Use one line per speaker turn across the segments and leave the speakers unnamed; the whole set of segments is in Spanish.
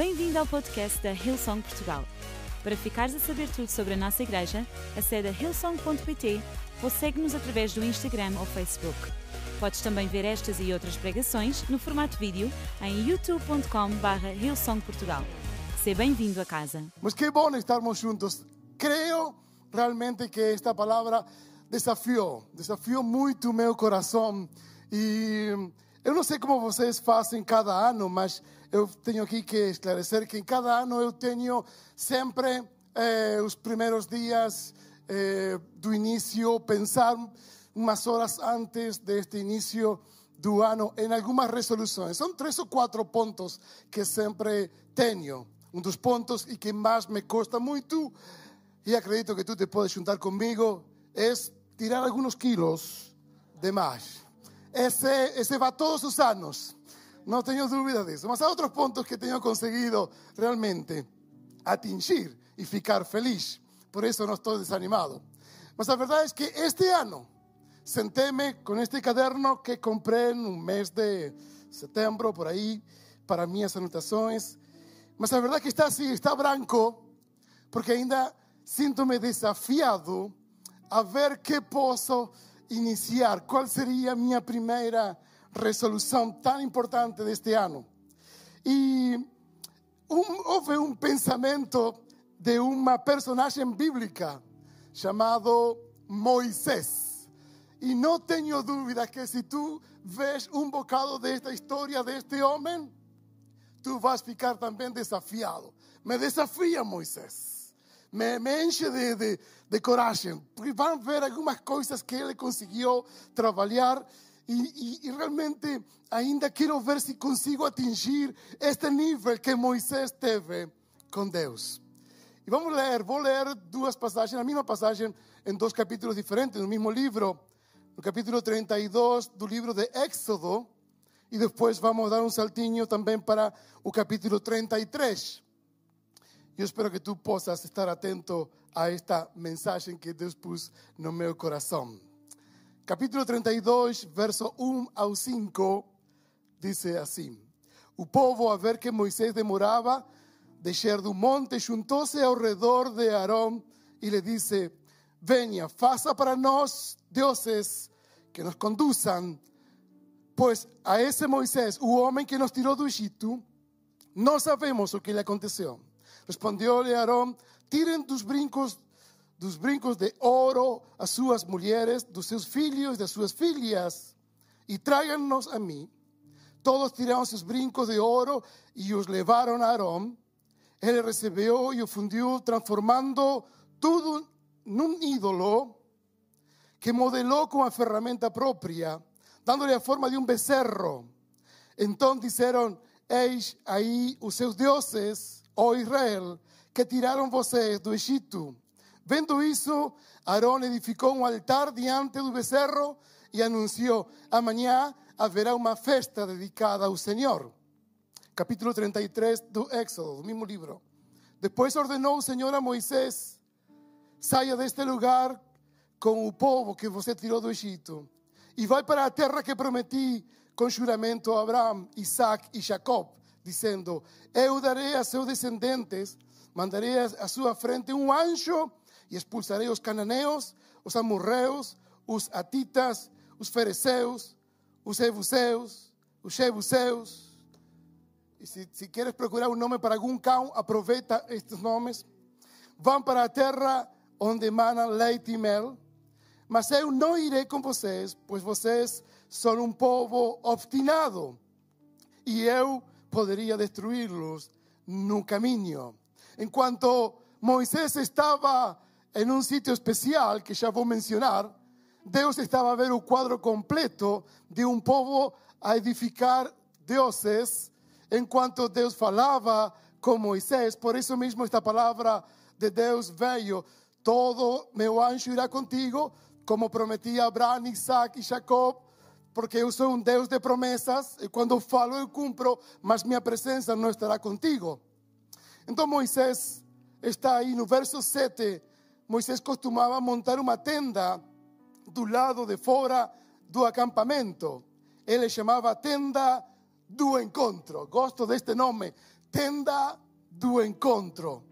Bem-vindo ao podcast da Hillsong Portugal. Para ficares a saber tudo sobre a nossa igreja, acede a hillsong.pt ou segue-nos através do Instagram ou Facebook. Podes também ver estas e outras pregações no formato vídeo em youtube.com.br hillsongportugal. Seja bem-vindo a casa.
Pues qué bueno estarmos juntos. Creo realmente que esta palabra desafió, desafió muito o meu coração. E eu não sei como vocês fazem cada ano, mas eu tenho aqui que esclarecer que em cada ano eu tenho sempre eh, os primeiros dias eh, do início, pensar umas horas antes deste início do ano em algumas resoluções. São três ou quatro pontos que sempre tenho. Um dos pontos e que mais me custa muito, e acredito que tu te podes juntar comigo, é tirar alguns quilos de mais. Esse, esse vai todos os anos, não tenho dúvida disso. Mas há outros pontos que tenho conseguido realmente atingir e ficar feliz. Por isso não estou desanimado. Mas a verdade é que este ano senté-me com este caderno que comprei no mês de setembro, por aí, para minhas anotações. Mas a verdade é que está assim, está branco, porque ainda sinto-me desafiado a ver que posso iniciar, qual seria a minha primeira resolução tão importante deste ano. E um, houve um pensamento de uma personagem bíblica chamado Moisés. E não tenho dúvida que se tu vês um bocado desta história deste homem, tu vas ficar também desafiado. Me desafia Moisés. Me, me enche de, de, de coragem. Porque vão ver algumas coisas que ele conseguiu trabalhar. E, e, e, realmente ainda quero ver se consigo atingir este nível que Moisés teve com Deus. E vamos ler, vou ler duas passagens, a mesma passagem em dois capítulos diferentes, no mesmo livro, no capítulo 32 do livro de Éxodo, e depois vamos dar um saltinho também para o capítulo 33. Eu espero que tu possas estar atento a esta mensagem que Deus pôs no meu coração. Capítulo 32, verso 1 ao 5, diz assim: O povo, a ver que Moisés demorava, descer do monte, juntou-se ao de Arão e lhe disse: Venha, faça para nós deuses que nos conduzam, pois a esse Moisés, o homem que nos tirou do Egito, não sabemos o que lhe aconteceu. Respondeu-lhe Arão: Tirem dos brincos dos brincos de ouro as suas mulheres, dos seus filhos, das suas filhas, e tragam-nos a mim. Todos tiraram seus brincos de ouro e os levaram a Arão. Ele recebeu e o fundiu, transformando tudo num ídolo que modelou com a ferramenta própria, dando-lhe a forma de um becerro. Então disseram: Eis aí os seus deuses, ó Israel, que tiraram vocês do Egito. Vendo isso, Arão edificou um altar diante do becerro e anunciou: Amanhã haverá uma festa dedicada ao Senhor. Capítulo 33 do Éxodo, do mesmo livro. Depois ordenou o Senhor a Moisés: Saia deste lugar com o povo que você tirou do Egito e vai para a terra que prometi com juramento a Abraão, Isaac e Jacob, dizendo: Eu darei a seus descendentes, mandarei à sua frente um anjo e expulsarei os cananeus, os amorreus, os atitas, os fereceus, os jebuseus, os jebuseus. E se, queres procurar um nome para algum cão, aproveita estes nomes. Vão para a terra onde emana leite e mel. Mas eu não irei com vocês, pois vocês são um povo obstinado. E eu poderia destruí-los no caminho. Enquanto Moisés estava em um sítio especial, que já vou mencionar, Deus estava a ver o quadro completo de um povo a edificar deuses, enquanto Deus falava com Moisés. Por isso mesmo esta palavra de Deus veio. Todo meu anjo irá contigo, como prometi a Abraão, Isaac e Jacob, porque eu sou um Deus de promessas, e quando falo eu cumpro, mas minha presença não estará contigo. Então Moisés está aí no verso 7. Moisés costumava montar uma tenda do lado de fora do acampamento. Ele chamava tenda do encontro. Gosto deste nome, tenda do encontro.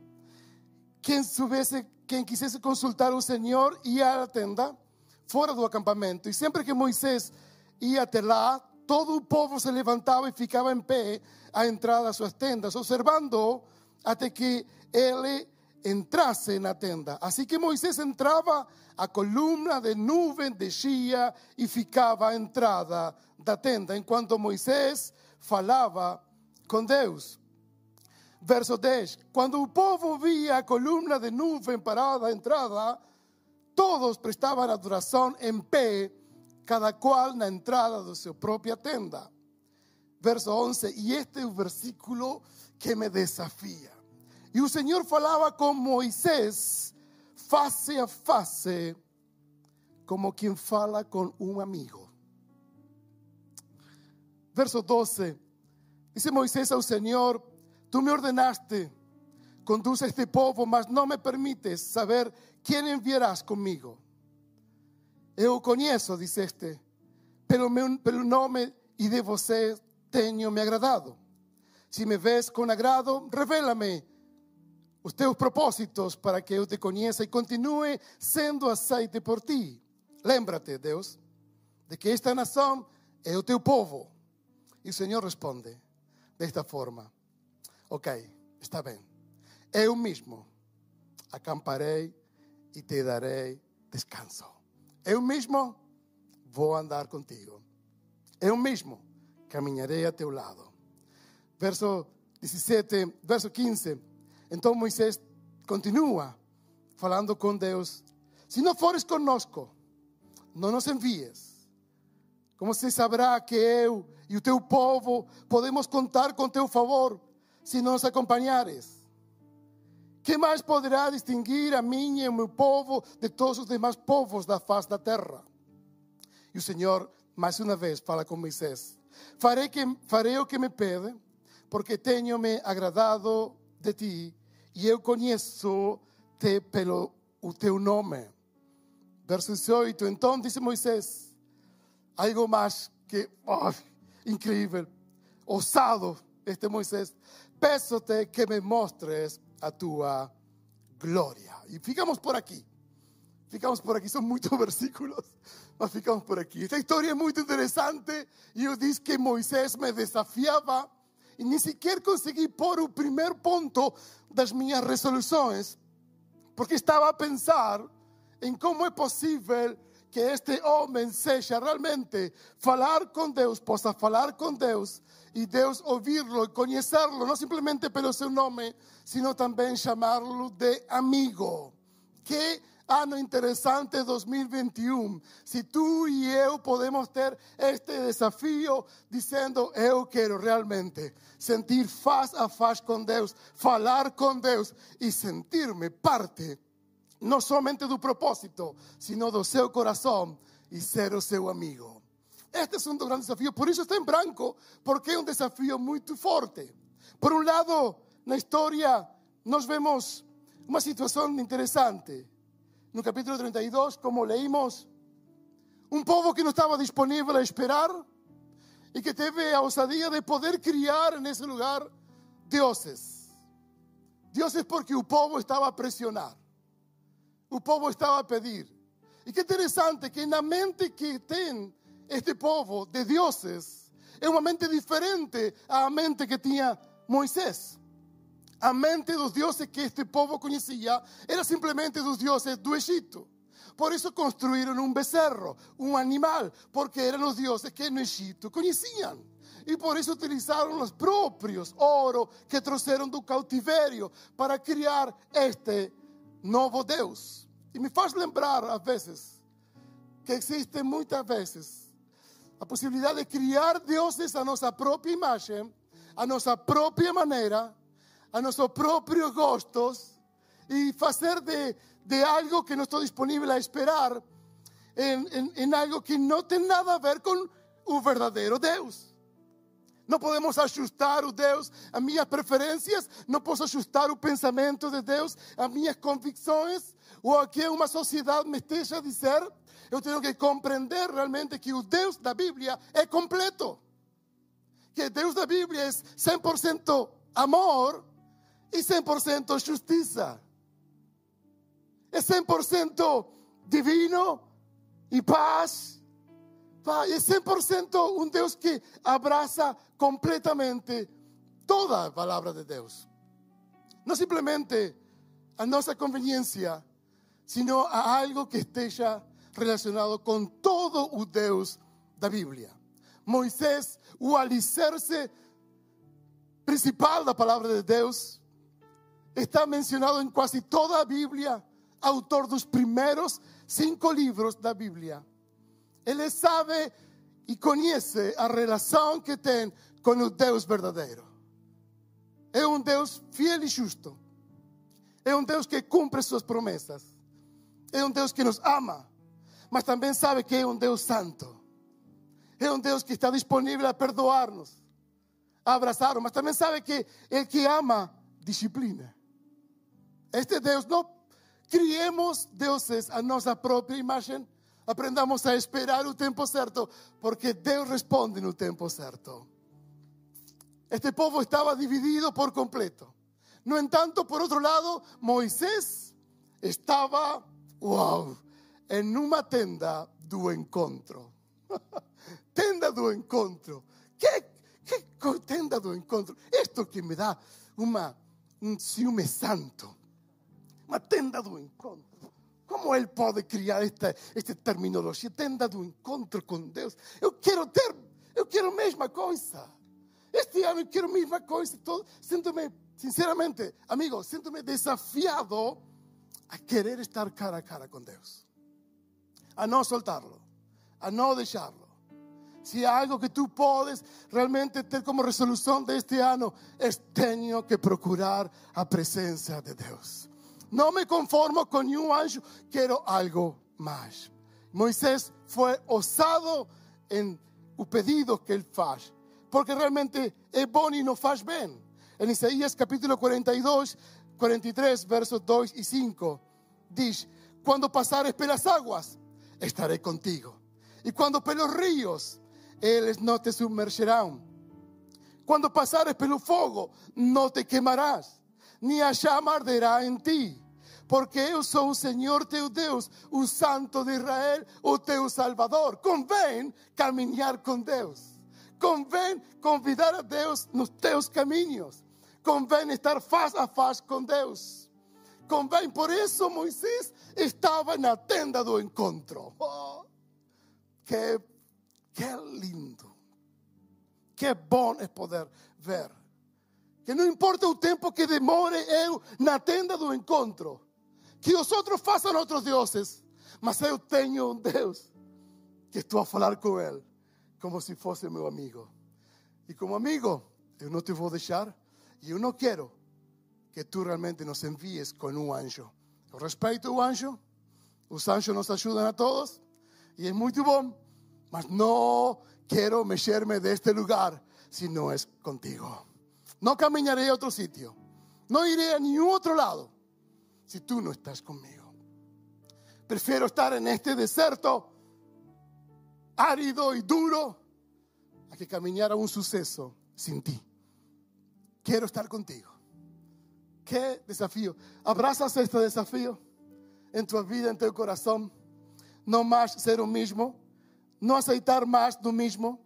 Quem, soubesse, quem quisesse consultar o Senhor ia à tenda, fora do acampamento. E sempre que Moisés ia até lá, todo o povo se levantava e ficava em pé à entrada das suas tendas, observando até que ele entrasse na tenda. Assim que Moisés entrava, a coluna de nuvem descia e ficava à entrada da tenda, enquanto Moisés falava com Deus. Verso 10: Quando o povo via a coluna de nuvem parada à entrada, todos prestavam adoração em pé, cada qual na entrada de sua própria tenda. Verso 11: E este é o versículo que me desafia. E o Senhor falava com Moisés face a face, como quem fala com um amigo. Verso 12: Dice Moisés ao Senhor: Tu me ordenaste, conduce este povo, mas não me permites saber quem enviarás comigo. Eu conheço, dice este, pelo, meu, pelo nome e de você tenho me agradado. Se me ves com agrado, revela-me os teus propósitos para que eu te conheça e continue sendo aceite por ti. Lembra-te, Deus, de que esta nação é o teu povo. E o Senhor responde desta forma: Ok, está bem. Eu mesmo acamparei e te darei descanso. Eu mesmo vou andar contigo. Eu mesmo caminharei a teu lado. Verso 17, verso 15. Então Moisés continua falando com Deus: Se não fores conosco, não nos envies. Como se saberá que eu e o teu povo podemos contar com teu favor se nos acompanhares? Que mais poderá distinguir a mim e o meu povo de todos os demais povos da face da terra? E o Senhor, mais uma vez, fala com Moisés: Farei, que, farei o que me pede, porque tenho me agradado de ti e eu conheço-te pelo o teu nome. Verso 18: Então disse Moisés, algo mais que oh, incrível, ousado este Moisés, peço-te que me mostres a tua glória. E ficamos por aqui. Ficamos por aqui, são muitos versículos, mas ficamos por aqui. Esta história é muito interessante e eu disse que Moisés me desafiava e nem sequer consegui pôr o primeiro ponto das minhas resoluções, porque estava a pensar em como é possível que este homem seja realmente falar com Deus, possa falar com Deus e Deus ouvi-lo e conhecê-lo, não simplesmente pelo seu nome, sino também chamá-lo de amigo. Que ano interessante 2021. Se tu e eu podemos ter este desafio dizendo eu quero realmente sentir face a face com Deus, falar com Deus e sentir-me parte não somente do propósito, sino do seu coração e ser o seu amigo. Este um dos grandes desafios, por isso está em branco, porque é um desafio muito forte. Por um lado, na história, nós vemos uma situação interessante. No capítulo 32, como leímos, um povo que não estava disponível a esperar e que teve a ousadia de poder criar nesse lugar deuses. Deuses porque o povo estava a pressionar o povo estava a pedir. E que interessante que na mente que tem este povo de deuses é uma mente diferente à mente que tinha Moisés. A mente dos deuses que este povo conhecia era simplesmente dos deuses do Egito. Por isso construíram um becerro, um animal, porque eram os deuses que no Egito conheciam. E por isso utilizaram os próprios ouro que trouxeram do cautiverio para criar este novo Deus. E me faz lembrar, às vezes, que existe muitas vezes a possibilidade de criar deuses a nossa própria imagem, a nossa própria maneira, a nossos próprios gostos e fazer de, de algo que não estou disponível a esperar em, em, em algo que não tem nada a ver com o verdadeiro Deus. Não podemos ajustar o Deus a minhas preferências, não posso ajustar o pensamento de Deus a minhas convicções, ou a que uma sociedade me esteja a dizer. Eu tenho que compreender realmente que o Deus da Bíblia é completo. que Deus da Bíblia é 100% amor e 100% justiça. É 100% divino e paz. É 100% um Deus que abraça completamente toda a palavra de Deus. Não simplesmente a nossa conveniência, sino a algo que esteja relacionado com todo o Deus da Bíblia. Moisés, o alicerce principal da palavra de Deus, está mencionado em quase toda a Bíblia, autor dos primeiros cinco livros da Bíblia. Ele sabe e conhece a relação que tem com o Deus verdadeiro. É um Deus fiel e justo. É um Deus que cumpre suas promessas. É um Deus que nos ama, mas também sabe que é um Deus santo. É um Deus que está disponível a perdoar-nos, a abraçar-nos, mas também sabe que el que ama disciplina. Este Deus, não criemos deuses a nossa própria imagem, aprendamos a esperar o tempo certo, porque Deus responde no tempo certo. Este povo estaba dividido por completo. No en tanto, por otro lado, Moisés estaba, wow, en una tenda do encontro. tenda do encontro. ¿Qué, qué tenda do encontro? Esto que me da uma, un ciúme santo. Uma tenda do encontro. Como ele pode criar esta, esta terminologia? Tenda do encontro com Deus. Eu quero ter, eu quero a mesma coisa. Este ano quiero a mesma coisa. Todo, sinto-me, sinceramente, amigo, sinto-me desafiado a querer estar cara a cara com Deus. A não soltarlo, a não deixarlo. Si hay algo que tú puedes realmente tener como resolución de este año, es tengo que procurar a presencia de Dios. No me conformo con un anjo, quiero algo más. Moisés fue osado en el pedido que él faz porque realmente es bueno y no faz bien. En Isaías capítulo 42, 43, versos 2 y 5, dice, cuando pasares pelas aguas, estaré contigo. Y cuando pelos ríos, ellos no te sumergirán. Cuando pasares pelo fuego, no te quemarás, ni a llama arderá en ti. Porque yo soy un Señor teu Deus, un Santo de Israel, o teu Salvador. Convém caminar con Dios. Convém convidar a Deus nos teus caminhos. Convém estar face a face com Deus. Convém, por isso Moisés estava na tenda do encontro. Oh, que, que lindo. Que bom é poder ver. Que não importa o tempo que demore eu na tenda do encontro. Que os outros façam outros. Mas eu tenho um Deus que estou a falar com Ele como si fuese mi amigo. Y como amigo, yo no te voy a dejar y yo no quiero que tú realmente nos envíes con un anjo. Yo respeto un anjo, los anjos nos ayudan a todos y es muy bom, mas no quiero mexerme de este lugar si no es contigo. No caminaré a otro sitio, no iré a ningún otro lado si tú no estás conmigo. Prefiero estar en este desierto árido y duro a que caminara un suceso sin ti. Quiero estar contigo. Qué desafío. ¿Abrazas este desafío en tu vida, en tu corazón? No más ser un mismo, no aceitar más lo mismo.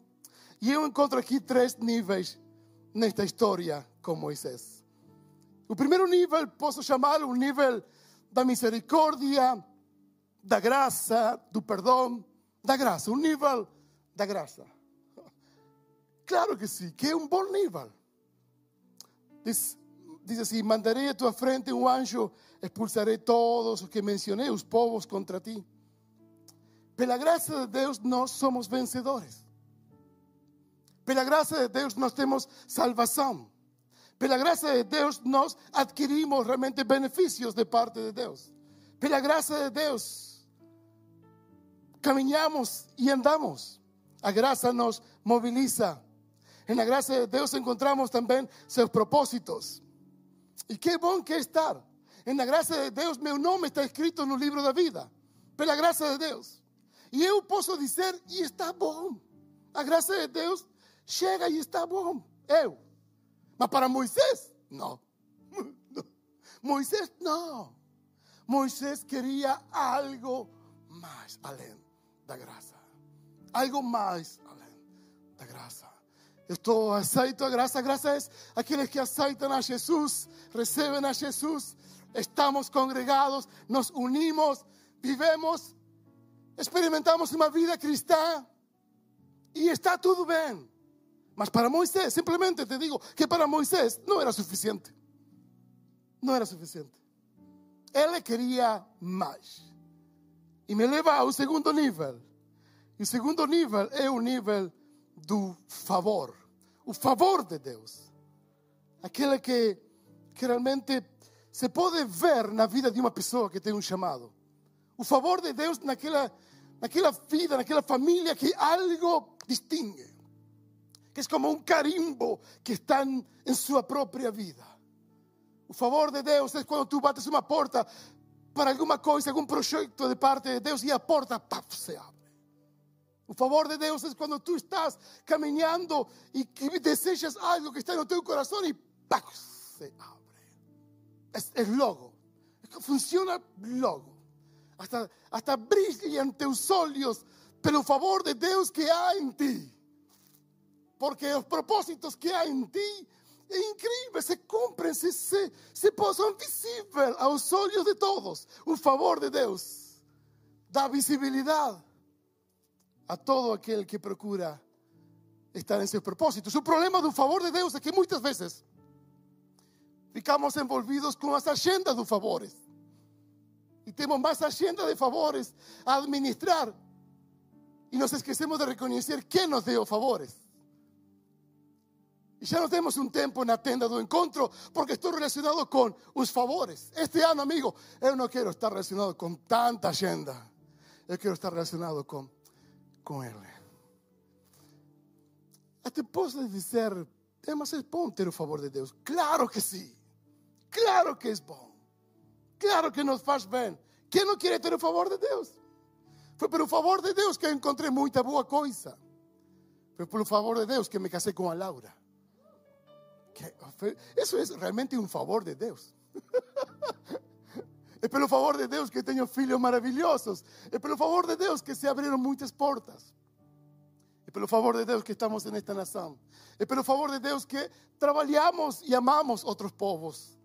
Y yo encuentro aquí tres niveles en esta historia con Moisés. El primer nivel, puedo llamarlo un nivel de misericordia, de gracia, de perdón, da graça, o nível da graça. Claro que sim, que é um bom nível. Diz, diz assim: mandarei à tua frente um anjo, expulsarei todos os que mencionei, os povos contra ti. Pela graça de Deus, nós somos vencedores. Pela graça de Deus, nós temos salvação. Pela graça de Deus, nós adquirimos realmente benefícios de parte de Deus. Pela graça de Deus, caminhamos y andamos. La gracia nos moviliza. En la gracia de Dios encontramos también sus propósitos. Y qué bon que estar. En la gracia de Dios, mi nombre está escrito en un libro de vida. Pero la gracia de Dios. Y yo puedo decir, y está bom. La gracia de Dios chega e está bom. Eu. Mas para Moisés, não. Moisés, não. Moisés queria algo mais além da graça. Algo mais além da graça. Estou aceito a graça. A graça é aqueles que aceitam a Jesus, recebem a Jesus, estamos congregados, nos unimos, vivemos, experimentamos uma vida cristã e está tudo bem. Mas para Moisés, simplesmente te digo que para Moisés não era suficiente. Não era suficiente. Ele queria mais. E me leva ao segundo nível. E o segundo nível é o nível do favor. O favor de Deus. Aquele que, que realmente se pode ver na vida de uma pessoa que tem um chamado. O favor de Deus naquela, naquela vida, naquela família que algo distingue. Que é como um carimbo que está em sua própria vida. O favor de Deus é quando tu bates uma porta para alguma coisa, algum projeto de parte de Deus e a porta paf, se abre. O favor de Deus é quando tu estás caminhando e desejas algo que está no teu coração e paf, se abre. É, é logo. Funciona logo. Hasta, hasta brilha em teus olhos pelo favor de Deus que há em ti. Porque os propósitos que há em ti é incrível, se cumprem, se, se, se são visíveis aos olhos de todos. O favor de Deus dá visibilidade a todo aquele que procura estar em seus propósitos. O problema do favor de Deus é que muitas vezes ficamos envolvidos com as agendas dos favores. E temos mais agenda de favores a administrar. E nos esquecemos de reconhecer quem nos deu favores. Já não temos um tempo na tenda do encontro, porque estou relacionado com os favores. Este ano, amigo, eu não quero estar relacionado com tanta agenda. Eu quero estar relacionado com, com Ele. Até posso dizer, é, mas é bom ter o favor de Deus. Claro que sim. Claro que é bom. Claro que nos faz bem. Quem não quer ter o favor de Deus? Foi pelo favor de Deus que eu encontrei muita boa coisa. Foi pelo favor de Deus que me casei com a Laura. Eso es realmente un favor de Deus. É pelo favor de Deus que tenho filhos maravilhosos. É pelo favor de Deus que se abriram muitas portas. É pelo favor de Deus que estamos nesta nação. É pelo favor de Deus que trabalhamos e amamos outros povos.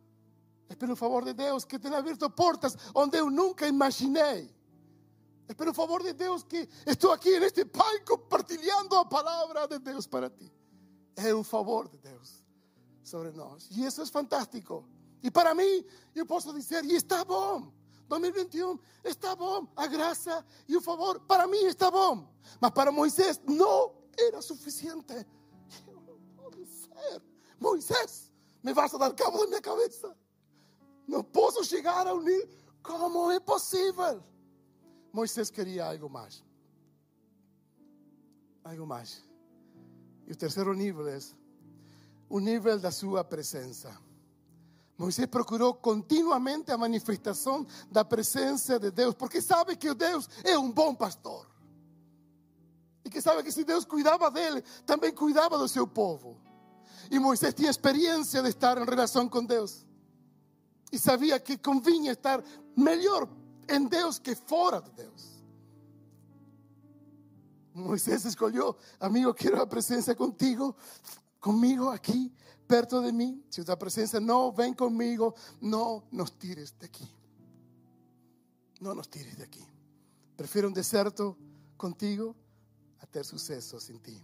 É pelo favor de Deus que tem aberto portas onde eu nunca imaginei. É pelo favor de Deus que estou aqui neste palco partilhando a palavra de Deus para ti. É o favor de Deus sobre nós. E isso é fantástico. E para mim, eu posso dizer, e está bom. 2021 está bom. A graça e o favor, para mim está bom. Mas para Moisés não era suficiente. Não pode ser. Moisés, me vas a dar cabo da minha cabeça. Não posso chegar a unir. Como é possível? Moisés queria algo mais. Algo mais. E o terceiro nível é o nível da sua presença. Moisés procurou continuamente a manifestação da presença de Deus, porque sabe que Deus é um bom pastor. E que sabe que se Deus cuidava dele, também cuidava do seu povo. E Moisés tinha experiência de estar em relação com Deus. E sabia que convinha estar melhor em Deus que fora de Deus. Moisés escolheu, amigo, quero a presença contigo conmigo aquí, perto de mí. Tu presencia no, ven conmigo, no nos tires de aquí. No nos tires de aquí. Prefiero un desierto contigo a tener suceso sin ti.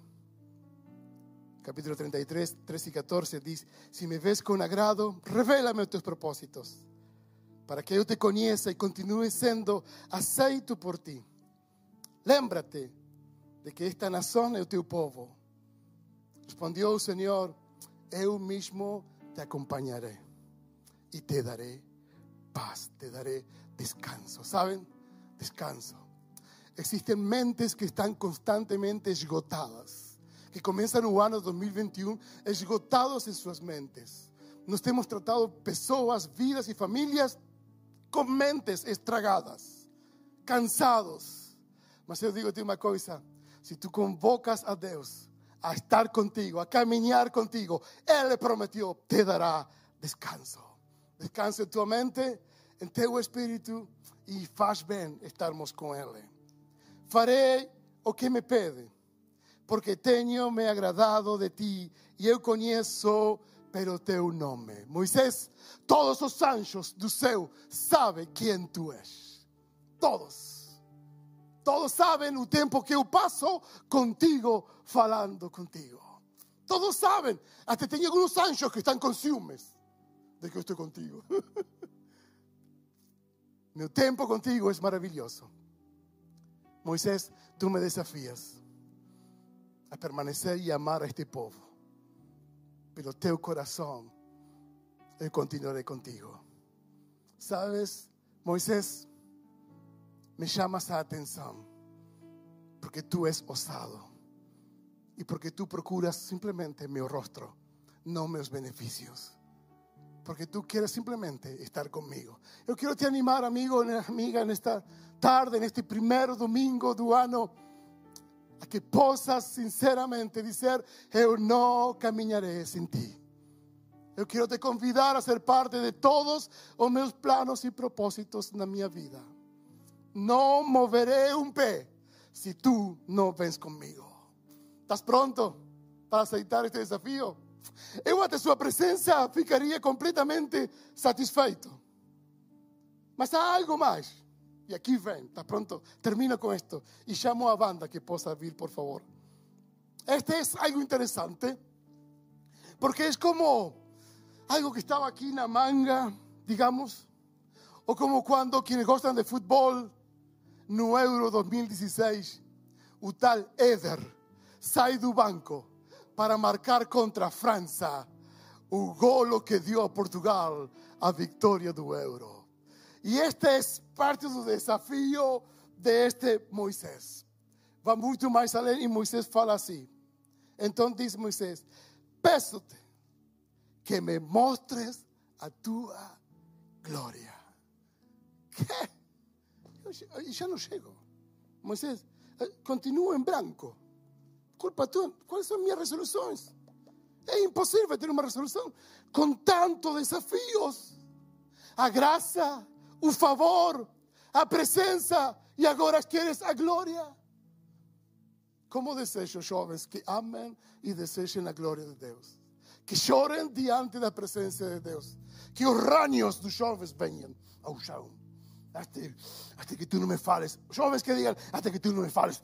Capítulo 33, 13 y 14 dice, si me ves con agrado, revélame tus propósitos, para que yo te conozca y continúe siendo aceito por ti. Lémbrate de que esta nación es tu pueblo Respondió el Señor, yo mismo te acompañaré y te daré paz, te daré descanso. ¿Saben? Descanso. Existen mentes que están constantemente esgotadas, que comienzan año 2021 esgotados en sus mentes. Nos hemos tratado personas, vidas y familias con mentes estragadas, cansados. Mas yo digo una cosa, si tú convocas a Dios, a estar contigo, a caminar contigo. Él le prometió, te dará descanso. Descanso en tu mente, en tu espíritu y faz bien estarmos con Él. Faré o que me pede, porque tenho me agradado de ti e eu conheço pero teu nome. Moisés, todos os anjos do céu sabem quem tu és. Todos. Todos sabem o tempo que eu passo contigo, falando contigo. Todos sabem. Até tem alguns anjos que estão com ciúmes de que eu estou contigo. Meu tempo contigo é maravilhoso. Moisés, tú me desafías a permanecer y amar a este povo. Pero teu corazón, yo continuaré contigo. Sabes, Moisés, me llamas a atención porque tú es osado y porque tú procuras simplemente mi rostro, no mis beneficios. Porque tú quieres simplemente estar conmigo. Yo quiero te animar, amigo, amiga, en esta tarde, en este primer domingo do ano, a que possas sinceramente dizer: Eu não caminharé sem ti. Eu quero te convidar a ser parte de todos os meus planos e propósitos na minha vida. Não moverei um pé se tu não vens comigo. ¿Estás pronto para aceitar este desafio? Eu até sua presença ficaria completamente satisfeito. Mas há algo mais. E aqui vem, está pronto, termino com esto. E chamo a banda que possa vir, por favor. Este é algo interessante, porque é como algo que estava aqui na manga, digamos, ou como quando quienes gostam de futebol no Euro 2016, o tal Eder sai do banco para marcar contra a França o golo que deu a Portugal a vitória do Euro. E este é parte do desafio de este Moisés. Vai muito mais além e Moisés fala assim. Então diz Moisés: Peço-te que me mostres a tua glória. Que? Já não chego. Moisés, eh, continuo em branco. Culpa tua. Quais são minhas resoluções? É impossível ter uma resolução com tantos desafios. A graça o favor, a presença e agora queres a glória. Como desejo, jovens, que amem e desejem a glória de Deus. Que chorem diante da presença de Deus. Que os ranhos dos jovens venham ao chão. Até, até que tu não me fales. Jovens que digam, até que tu não me fales.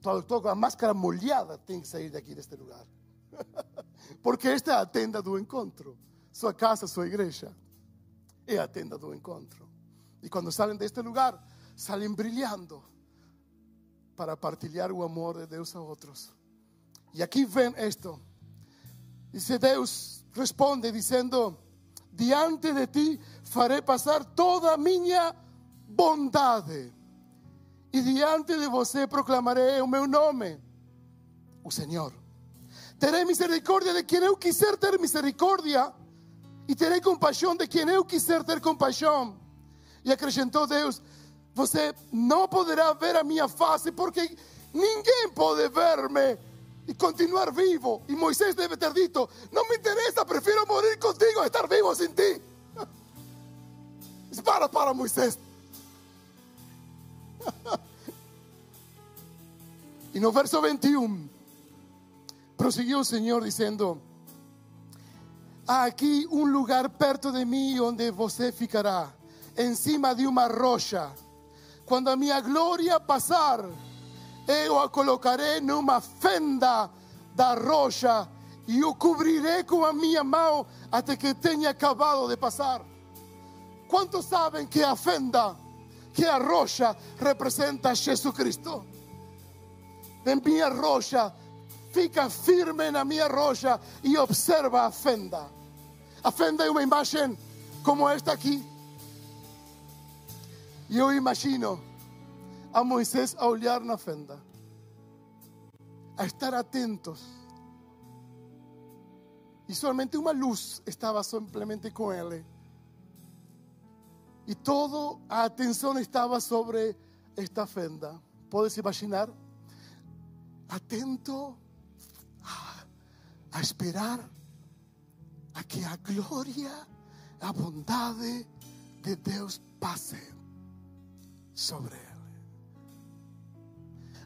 Todo, todo com a máscara molhada tem que sair daqui deste lugar. Porque esta é a tenda do encontro. Sua casa, sua igreja. É a tenda do encontro. Y cuando salen de este lugar, salen brillando para partilhar el amor de Dios a otros. Y aquí ven esto. Dice Deus, responde diciendo, diante de ti faré pasar toda miña bondade. Y diante de você proclamaré o meu nome, o Señor. Teré misericordia de quien eu quiser ter misericordia. Y teré compasión de quien eu quiser ter compasión. E acrescentou Deus: Você não ver a minha face, porque ninguém pode ver-me e continuar vivo. E Moisés deve ter dito: Não me interessa, prefiro morir contigo a estar vivo sem ti. Para, para, Moisés. E no verso 21, prosseguiu o Senhor dizendo: Há aqui um lugar perto de mim onde você ficará encima de uma rocha. Quando a minha glória passar, eu a colocarei numa fenda da rocha e o cobrirei com a minha mão até que tenha acabado de passar. Quantos sabem que a fenda, que a representa Jesus Cristo? De minha rocha, fica firme na minha rocha e observa a fenda. A fenda é uma imagem como esta aqui. E eu imagino a Moisés a olhar na fenda, a estar atentos. E somente uma luz estava simplesmente com ele. E toda a atenção estava sobre esta fenda. Podes imaginar? Atento. A esperar a que a gloria, a bondade de Deus passe sobre ele.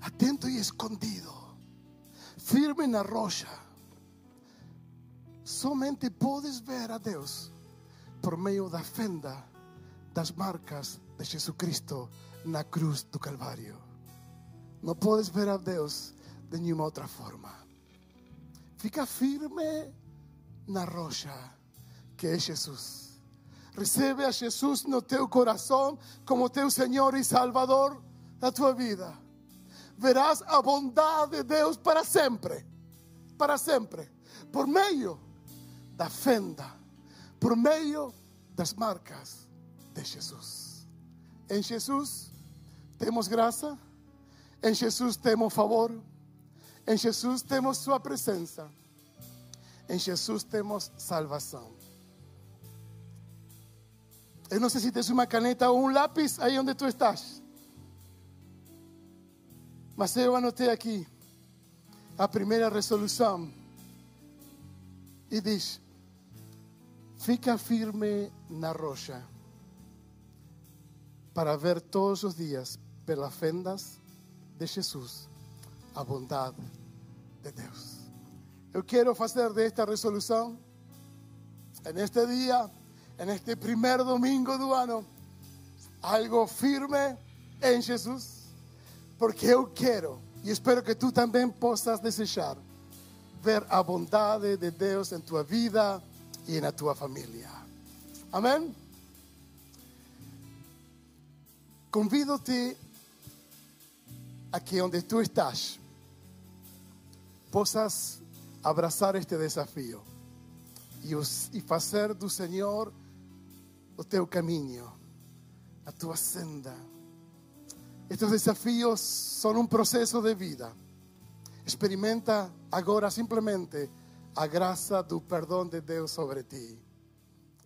Atento e escondido, firme na rocha. Somente podes ver a Deus por meio da fenda das marcas de Jesucristo na cruz do Calvário. Não podes ver a Deus de nenhuma outra forma. Fica firme na rocha que é Jesus. Recebe a Jesus no teu coração como teu Senhor e Salvador da tua vida. Verás a bondade de Deus para sempre. Para sempre. Por meio da fenda. Por meio das marcas de Jesus. Em Jesus temos graça. Em Jesus temos favor. Em Jesus temos Sua presença. Em Jesus temos salvação. Eu não sei se tens uma caneta ou um lápis aí onde tu estás. Mas eu anotei aqui a primeira resolução. E diz: Fica firme na rocha para ver todos os dias pelas fendas de Jesus a bondade de Deus. Eu quero fazer desta resolução, neste dia, neste primeiro domingo do ano, algo firme em Jesus, porque eu quero e espero que tu também possas desejar ver a bondade de Deus em tua vida e na tua família. Amém? Convido-te a que onde tu estás possas abraçar este desafio e fazer do Senhor o teu caminho, a tua senda. Estes desafios são um processo de vida. Experimenta agora simplesmente a graça do perdão de Deus sobre ti.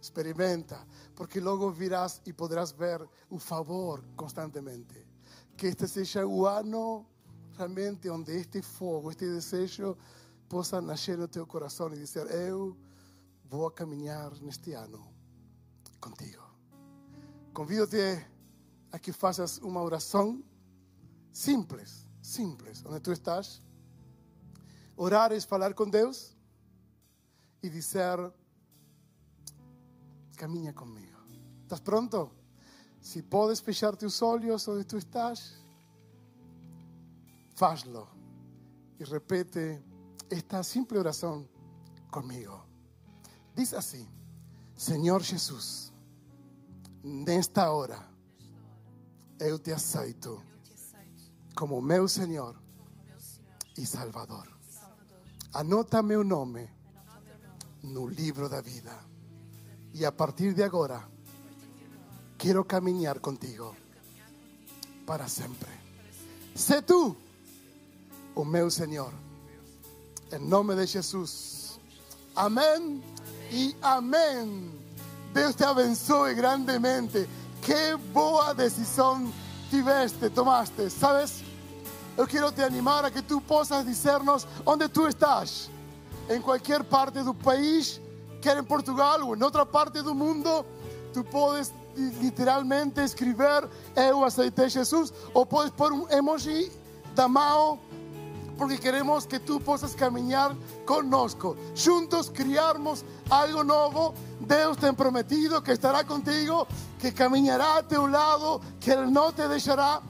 Experimenta, porque logo virás e poderás ver o favor constantemente. Que este seja o ano realmente onde este fogo, este desejo possa nascer no teu coração e dizer: Eu vou caminhar neste ano contigo. Convido-te a que faças uma oração simples, simples, onde tu estás. Orar é falar com Deus e dizer: Caminha comigo. ¿Estás pronto? Se podes fechar teus olhos onde tu estás, fazlo e repete esta simple oração comigo. Diz assim: Senhor Jesus, nesta hora eu te aceito como meu Senhor e Salvador. Anota meu nome no livro da vida. E a partir de agora, quero caminhar contigo para sempre. Sé tu o meu Senhor. Em nome de Jesus. Amém e amém. Deus te abençoe grandemente. Que boa decisão tiveste, tomaste. Sabes? Eu quero te animar a que tu possas dizer-nos onde tu estás. Em qualquer parte do país, quer em Portugal ou em outra parte do mundo, tu podes literalmente escrever Eu aceitei Jesus ou podes pôr um emoji da mão porque queremos que tú puedas caminar conosco. Juntos criarmos algo nuevo. Deus te ha prometido que estará contigo, que caminará a tu lado, que Él no te dejará.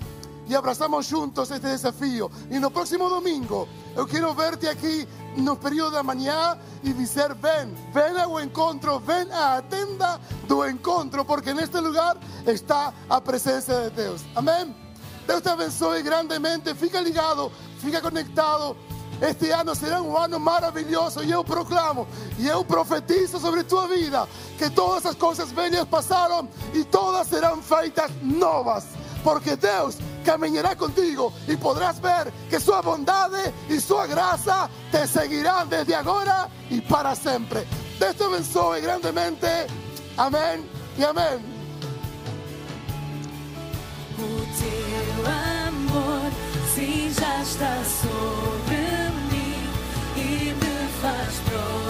Y abrazamos juntos este desafío. Y no próximo domingo, yo quiero verte aquí no período da manhã e dizer: Ven, ven ao encontro, ven à tenda do encontro, porque neste lugar está a presença de Deus. Amém? Deus te abençoe grandemente. Fica ligado, fica conectado. Este ano será um ano maravilhoso e eu proclamo e eu profetizo sobre tua vida que todas as coisas velhas passaram e todas serão feitas novas, porque Deus caminhará contigo e poderás ver que sua bondade e sua graça te seguirão desde agora e para sempre. Deus te abençoe grandemente.
E me faz